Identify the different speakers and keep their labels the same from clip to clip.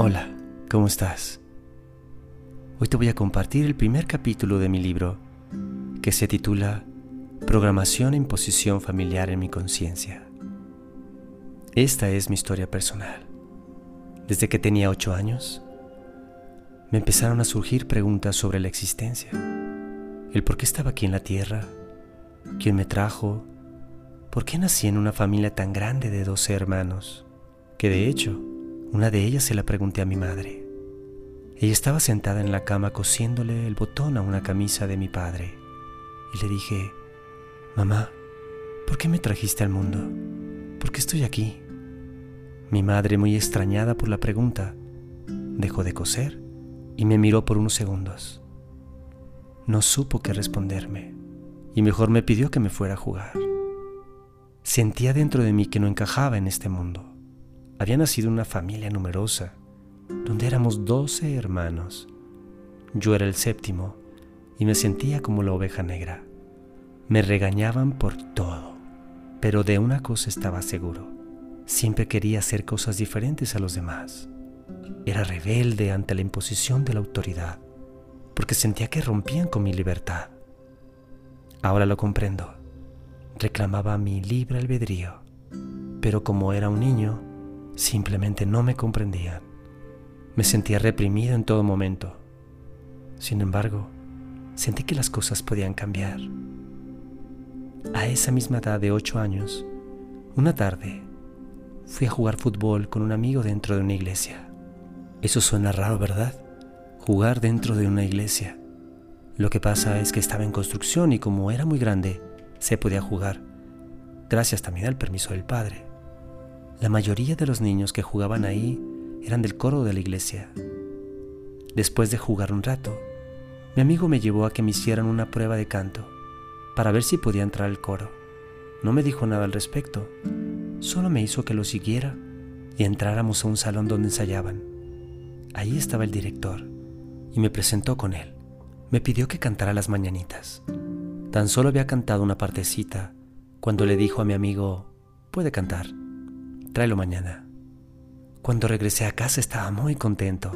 Speaker 1: Hola, ¿cómo estás? Hoy te voy a compartir el primer capítulo de mi libro que se titula Programación e imposición familiar en mi conciencia. Esta es mi historia personal. Desde que tenía ocho años, me empezaron a surgir preguntas sobre la existencia, el por qué estaba aquí en la tierra, quién me trajo, por qué nací en una familia tan grande de doce hermanos, que de hecho, una de ellas se la pregunté a mi madre. Ella estaba sentada en la cama cosiéndole el botón a una camisa de mi padre. Y le dije, Mamá, ¿por qué me trajiste al mundo? ¿Por qué estoy aquí? Mi madre, muy extrañada por la pregunta, dejó de coser y me miró por unos segundos. No supo qué responderme y mejor me pidió que me fuera a jugar. Sentía dentro de mí que no encajaba en este mundo había nacido una familia numerosa, donde éramos doce hermanos. Yo era el séptimo y me sentía como la oveja negra. Me regañaban por todo, pero de una cosa estaba seguro. Siempre quería hacer cosas diferentes a los demás. Era rebelde ante la imposición de la autoridad, porque sentía que rompían con mi libertad. Ahora lo comprendo. Reclamaba mi libre albedrío, pero como era un niño, Simplemente no me comprendían. Me sentía reprimido en todo momento. Sin embargo, sentí que las cosas podían cambiar. A esa misma edad de ocho años, una tarde, fui a jugar fútbol con un amigo dentro de una iglesia. Eso suena raro, ¿verdad? Jugar dentro de una iglesia. Lo que pasa es que estaba en construcción y como era muy grande, se podía jugar, gracias también al permiso del padre. La mayoría de los niños que jugaban ahí eran del coro de la iglesia. Después de jugar un rato, mi amigo me llevó a que me hicieran una prueba de canto para ver si podía entrar al coro. No me dijo nada al respecto, solo me hizo que lo siguiera y entráramos a un salón donde ensayaban. Ahí estaba el director y me presentó con él. Me pidió que cantara las mañanitas. Tan solo había cantado una partecita cuando le dijo a mi amigo, puede cantar tráelo mañana. Cuando regresé a casa estaba muy contento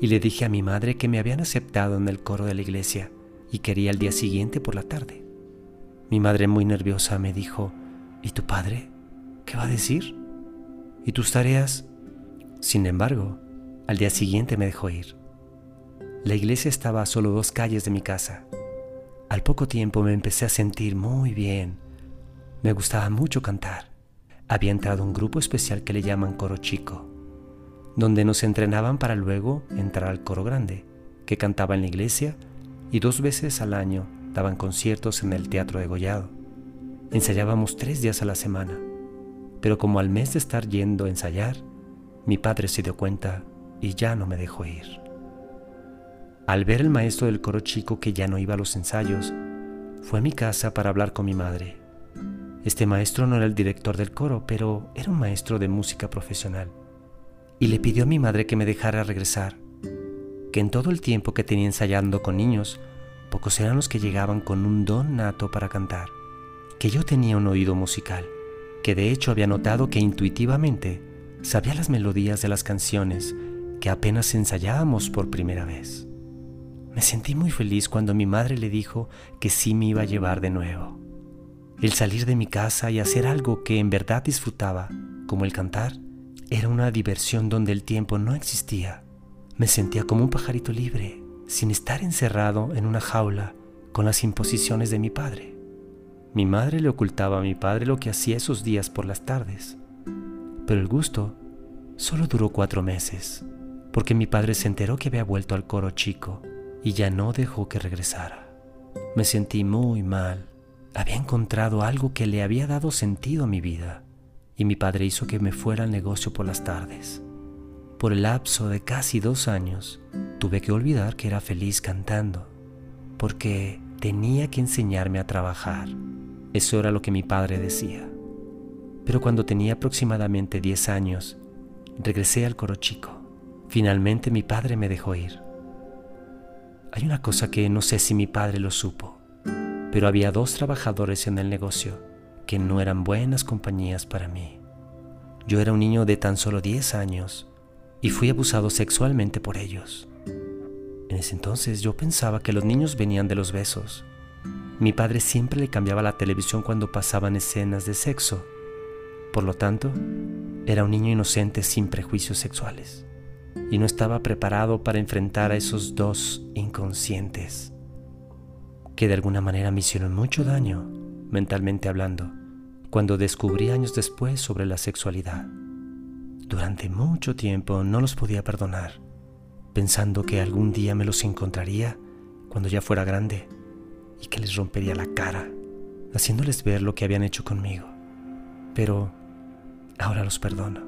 Speaker 1: y le dije a mi madre que me habían aceptado en el coro de la iglesia y quería el día siguiente por la tarde. Mi madre muy nerviosa me dijo, ¿y tu padre? ¿Qué va a decir? ¿Y tus tareas? Sin embargo, al día siguiente me dejó ir. La iglesia estaba a solo dos calles de mi casa. Al poco tiempo me empecé a sentir muy bien. Me gustaba mucho cantar había entrado un grupo especial que le llaman coro chico, donde nos entrenaban para luego entrar al coro grande, que cantaba en la iglesia y dos veces al año daban conciertos en el Teatro de Gollado. Ensayábamos tres días a la semana, pero como al mes de estar yendo a ensayar, mi padre se dio cuenta y ya no me dejó ir. Al ver el maestro del coro chico que ya no iba a los ensayos, fue a mi casa para hablar con mi madre este maestro no era el director del coro, pero era un maestro de música profesional. Y le pidió a mi madre que me dejara regresar, que en todo el tiempo que tenía ensayando con niños, pocos eran los que llegaban con un don nato para cantar, que yo tenía un oído musical, que de hecho había notado que intuitivamente sabía las melodías de las canciones que apenas ensayábamos por primera vez. Me sentí muy feliz cuando mi madre le dijo que sí me iba a llevar de nuevo. El salir de mi casa y hacer algo que en verdad disfrutaba, como el cantar, era una diversión donde el tiempo no existía. Me sentía como un pajarito libre, sin estar encerrado en una jaula con las imposiciones de mi padre. Mi madre le ocultaba a mi padre lo que hacía esos días por las tardes, pero el gusto solo duró cuatro meses, porque mi padre se enteró que había vuelto al coro chico y ya no dejó que regresara. Me sentí muy mal había encontrado algo que le había dado sentido a mi vida y mi padre hizo que me fuera al negocio por las tardes. Por el lapso de casi dos años tuve que olvidar que era feliz cantando, porque tenía que enseñarme a trabajar. Eso era lo que mi padre decía. Pero cuando tenía aproximadamente 10 años, regresé al coro chico. Finalmente mi padre me dejó ir. Hay una cosa que no sé si mi padre lo supo pero había dos trabajadores en el negocio que no eran buenas compañías para mí. Yo era un niño de tan solo 10 años y fui abusado sexualmente por ellos. En ese entonces yo pensaba que los niños venían de los besos. Mi padre siempre le cambiaba la televisión cuando pasaban escenas de sexo. Por lo tanto, era un niño inocente sin prejuicios sexuales y no estaba preparado para enfrentar a esos dos inconscientes que de alguna manera me hicieron mucho daño, mentalmente hablando, cuando descubrí años después sobre la sexualidad. Durante mucho tiempo no los podía perdonar, pensando que algún día me los encontraría cuando ya fuera grande y que les rompería la cara, haciéndoles ver lo que habían hecho conmigo. Pero ahora los perdono,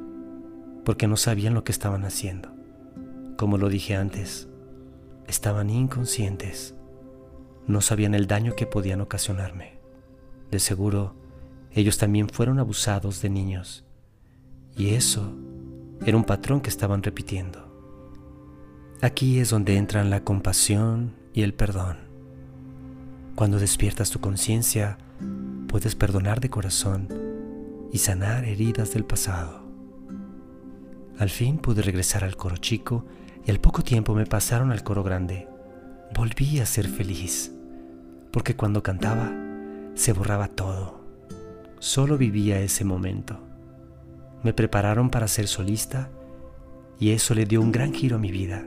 Speaker 1: porque no sabían lo que estaban haciendo. Como lo dije antes, estaban inconscientes, no sabían el daño que podían ocasionarme. De seguro, ellos también fueron abusados de niños, y eso era un patrón que estaban repitiendo. Aquí es donde entran la compasión y el perdón. Cuando despiertas tu conciencia, puedes perdonar de corazón y sanar heridas del pasado. Al fin pude regresar al coro chico y al poco tiempo me pasaron al coro grande. Volví a ser feliz, porque cuando cantaba se borraba todo. Solo vivía ese momento. Me prepararon para ser solista y eso le dio un gran giro a mi vida.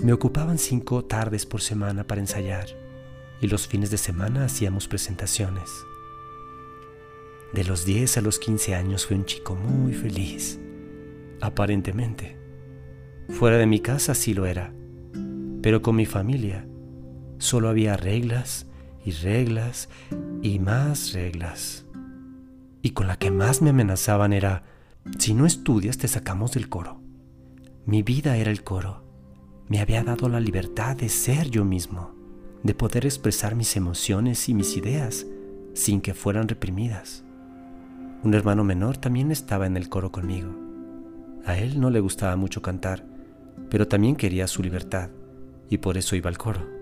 Speaker 1: Me ocupaban cinco tardes por semana para ensayar y los fines de semana hacíamos presentaciones. De los 10 a los 15 años fui un chico muy feliz, aparentemente. Fuera de mi casa sí lo era, pero con mi familia solo había reglas y reglas y más reglas. Y con la que más me amenazaban era, si no estudias te sacamos del coro. Mi vida era el coro. Me había dado la libertad de ser yo mismo, de poder expresar mis emociones y mis ideas sin que fueran reprimidas. Un hermano menor también estaba en el coro conmigo. A él no le gustaba mucho cantar, pero también quería su libertad y por eso iba al coro.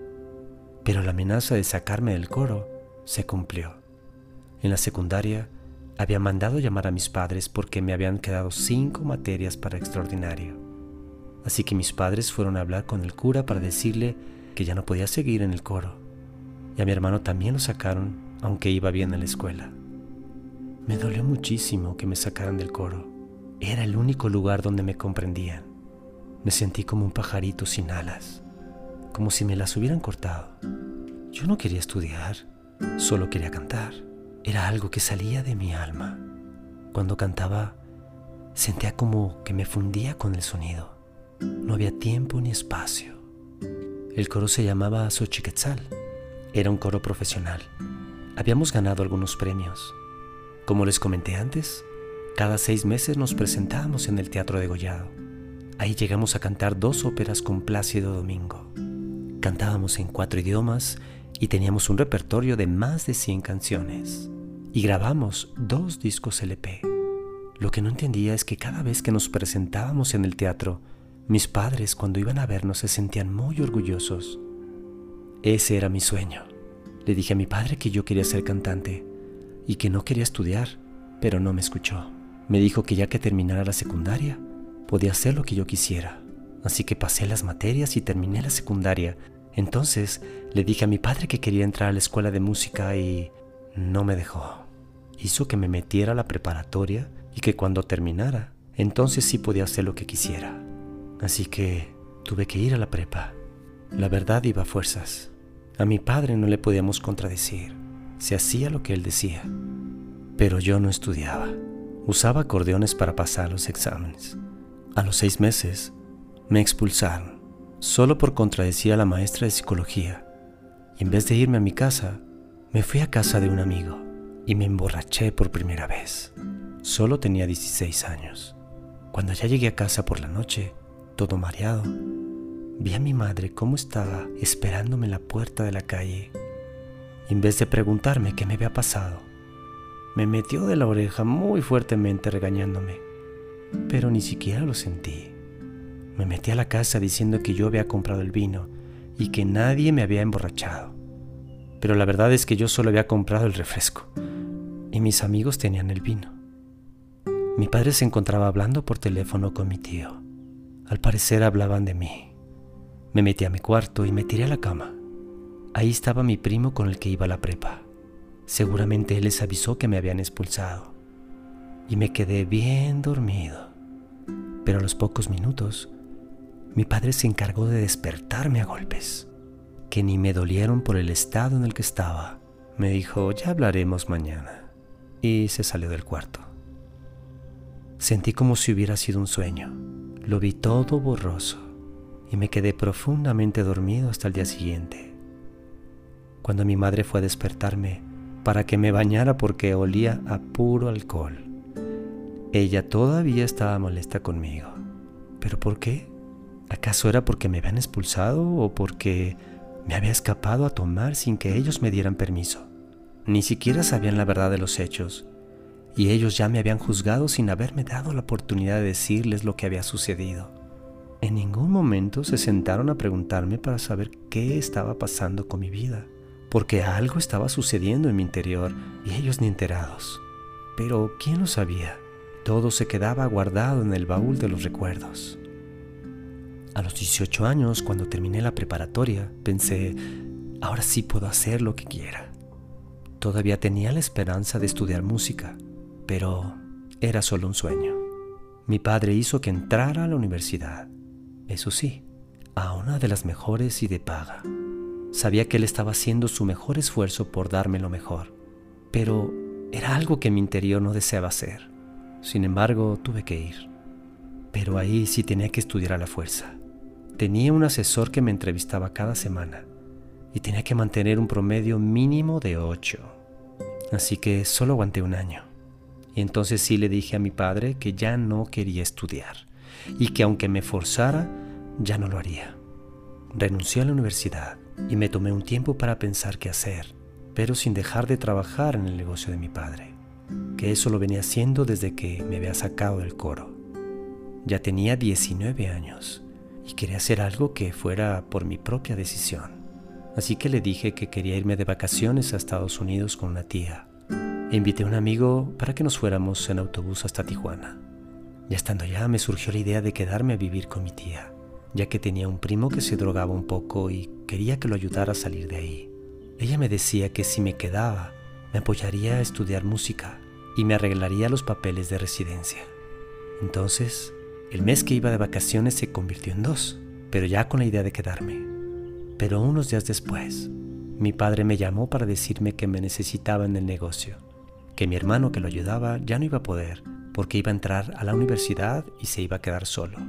Speaker 1: Pero la amenaza de sacarme del coro se cumplió. En la secundaria había mandado llamar a mis padres porque me habían quedado cinco materias para extraordinario. Así que mis padres fueron a hablar con el cura para decirle que ya no podía seguir en el coro. Y a mi hermano también lo sacaron, aunque iba bien en la escuela. Me dolió muchísimo que me sacaran del coro. Era el único lugar donde me comprendían. Me sentí como un pajarito sin alas, como si me las hubieran cortado. Yo no quería estudiar, solo quería cantar. Era algo que salía de mi alma. Cuando cantaba, sentía como que me fundía con el sonido. No había tiempo ni espacio. El coro se llamaba Xochiquetzal. Era un coro profesional. Habíamos ganado algunos premios. Como les comenté antes, cada seis meses nos presentábamos en el Teatro de Gollado. Ahí llegamos a cantar dos óperas con Plácido Domingo. Cantábamos en cuatro idiomas y teníamos un repertorio de más de 100 canciones. Y grabamos dos discos LP. Lo que no entendía es que cada vez que nos presentábamos en el teatro, mis padres cuando iban a vernos se sentían muy orgullosos. Ese era mi sueño. Le dije a mi padre que yo quería ser cantante y que no quería estudiar, pero no me escuchó. Me dijo que ya que terminara la secundaria, podía hacer lo que yo quisiera. Así que pasé las materias y terminé la secundaria. Entonces le dije a mi padre que quería entrar a la escuela de música y no me dejó. Hizo que me metiera a la preparatoria y que cuando terminara, entonces sí podía hacer lo que quisiera. Así que tuve que ir a la prepa. La verdad iba a fuerzas. A mi padre no le podíamos contradecir se hacía lo que él decía. Pero yo no estudiaba. Usaba acordeones para pasar los exámenes. A los seis meses me expulsaron, solo por contradecir a la maestra de psicología. Y en vez de irme a mi casa, me fui a casa de un amigo y me emborraché por primera vez. Solo tenía 16 años. Cuando ya llegué a casa por la noche, todo mareado, vi a mi madre cómo estaba esperándome en la puerta de la calle en vez de preguntarme qué me había pasado, me metió de la oreja muy fuertemente regañándome, pero ni siquiera lo sentí. Me metí a la casa diciendo que yo había comprado el vino y que nadie me había emborrachado. Pero la verdad es que yo solo había comprado el refresco y mis amigos tenían el vino. Mi padre se encontraba hablando por teléfono con mi tío Al parecer hablaban de mí. Me metí a mi cuarto y me tiré a la cama. Ahí estaba mi primo con el que iba a la prepa. Seguramente él les avisó que me habían expulsado. Y me quedé bien dormido. Pero a los pocos minutos, mi padre se encargó de despertarme a golpes, que ni me dolieron por el estado en el que estaba. Me dijo, ya hablaremos mañana. Y se salió del cuarto. Sentí como si hubiera sido un sueño. Lo vi todo borroso y me quedé profundamente dormido hasta el día siguiente. Cuando mi madre fue a despertarme para que me bañara porque olía a puro alcohol, ella todavía estaba molesta conmigo. ¿Pero por qué? ¿Acaso era porque me habían expulsado o porque me había escapado a tomar sin que ellos me dieran permiso? Ni siquiera sabían la verdad de los hechos y ellos ya me habían juzgado sin haberme dado la oportunidad de decirles lo que había sucedido. En ningún momento se sentaron a preguntarme para saber qué estaba pasando con mi vida, porque algo estaba sucediendo en mi interior y ellos ni enterados. Pero ¿quién lo sabía? Todo se quedaba guardado en el baúl de los recuerdos. A los 18 años, cuando terminé la preparatoria, pensé, ahora sí puedo hacer lo que quiera. Todavía tenía la esperanza de estudiar música, pero era solo un sueño. Mi padre hizo que entrara a la universidad, eso sí, a una de las mejores y de paga. Sabía que él estaba haciendo su mejor esfuerzo por darme lo mejor, pero era algo que mi interior no deseaba hacer. Sin embargo, tuve que ir. Pero ahí sí tenía que estudiar a la fuerza. Tenía un asesor que me entrevistaba cada semana y tenía que mantener un promedio mínimo de ocho. Así que solo aguanté un año. Y entonces sí le dije a mi padre que ya no quería estudiar y que aunque me forzara, ya no lo haría. Renuncié a la universidad y me tomé un tiempo para pensar qué hacer, pero sin dejar de trabajar en el negocio de mi padre, que eso lo venía haciendo desde que me había sacado del coro. Ya tenía 19 años y quería hacer algo que fuera por mi propia decisión. Así que le dije que quería irme de vacaciones a Estados Unidos con una tía invité a un amigo para que nos fuéramos en autobús hasta Tijuana. Ya estando allá me surgió la idea de quedarme a vivir con mi tía, ya que tenía un primo que se drogaba un poco y quería que lo ayudara a salir de ahí. Ella me decía que si me quedaba, me apoyaría a estudiar música y me arreglaría los papeles de residencia. Entonces, el mes que iba de vacaciones se convirtió en dos, pero ya con la idea de quedarme. Pero unos días después, mi padre me llamó para decirme que me necesitaba en el negocio que mi hermano que lo ayudaba ya no iba a poder porque iba a entrar a la universidad y se iba a quedar solo.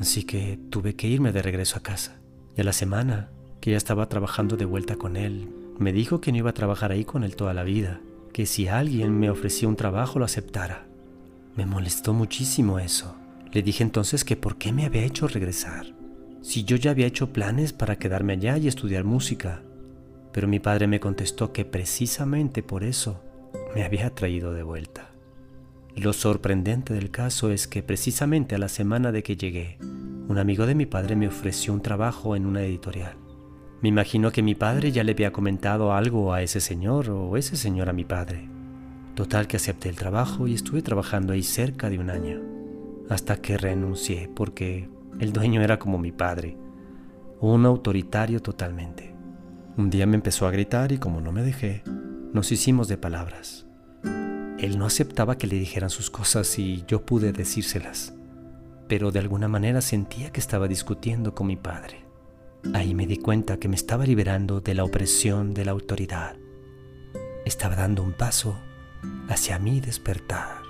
Speaker 1: Así que tuve que irme de regreso a casa. Y a la semana, que ya estaba trabajando de vuelta con él, me dijo que no iba a trabajar ahí con él toda la vida, que si alguien me ofrecía un trabajo lo aceptara. Me molestó muchísimo eso. Le dije entonces que por qué me había hecho regresar, si yo ya había hecho planes para quedarme allá y estudiar música. Pero mi padre me contestó que precisamente por eso me había traído de vuelta. Lo sorprendente del caso es que precisamente a la semana de que llegué, un amigo de mi padre me ofreció un trabajo en una editorial. Me imagino que mi padre ya le había comentado algo a ese señor o ese señor a mi padre. Total que acepté el trabajo y estuve trabajando ahí cerca de un año, hasta que renuncié porque el dueño era como mi padre, un autoritario totalmente. Un día me empezó a gritar y como no me dejé, nos hicimos de palabras. Él no aceptaba que le dijeran sus cosas y yo pude decírselas, pero de alguna manera sentía que estaba discutiendo con mi padre. Ahí me di cuenta que me estaba liberando de la opresión de la autoridad. Estaba dando un paso hacia mi despertar.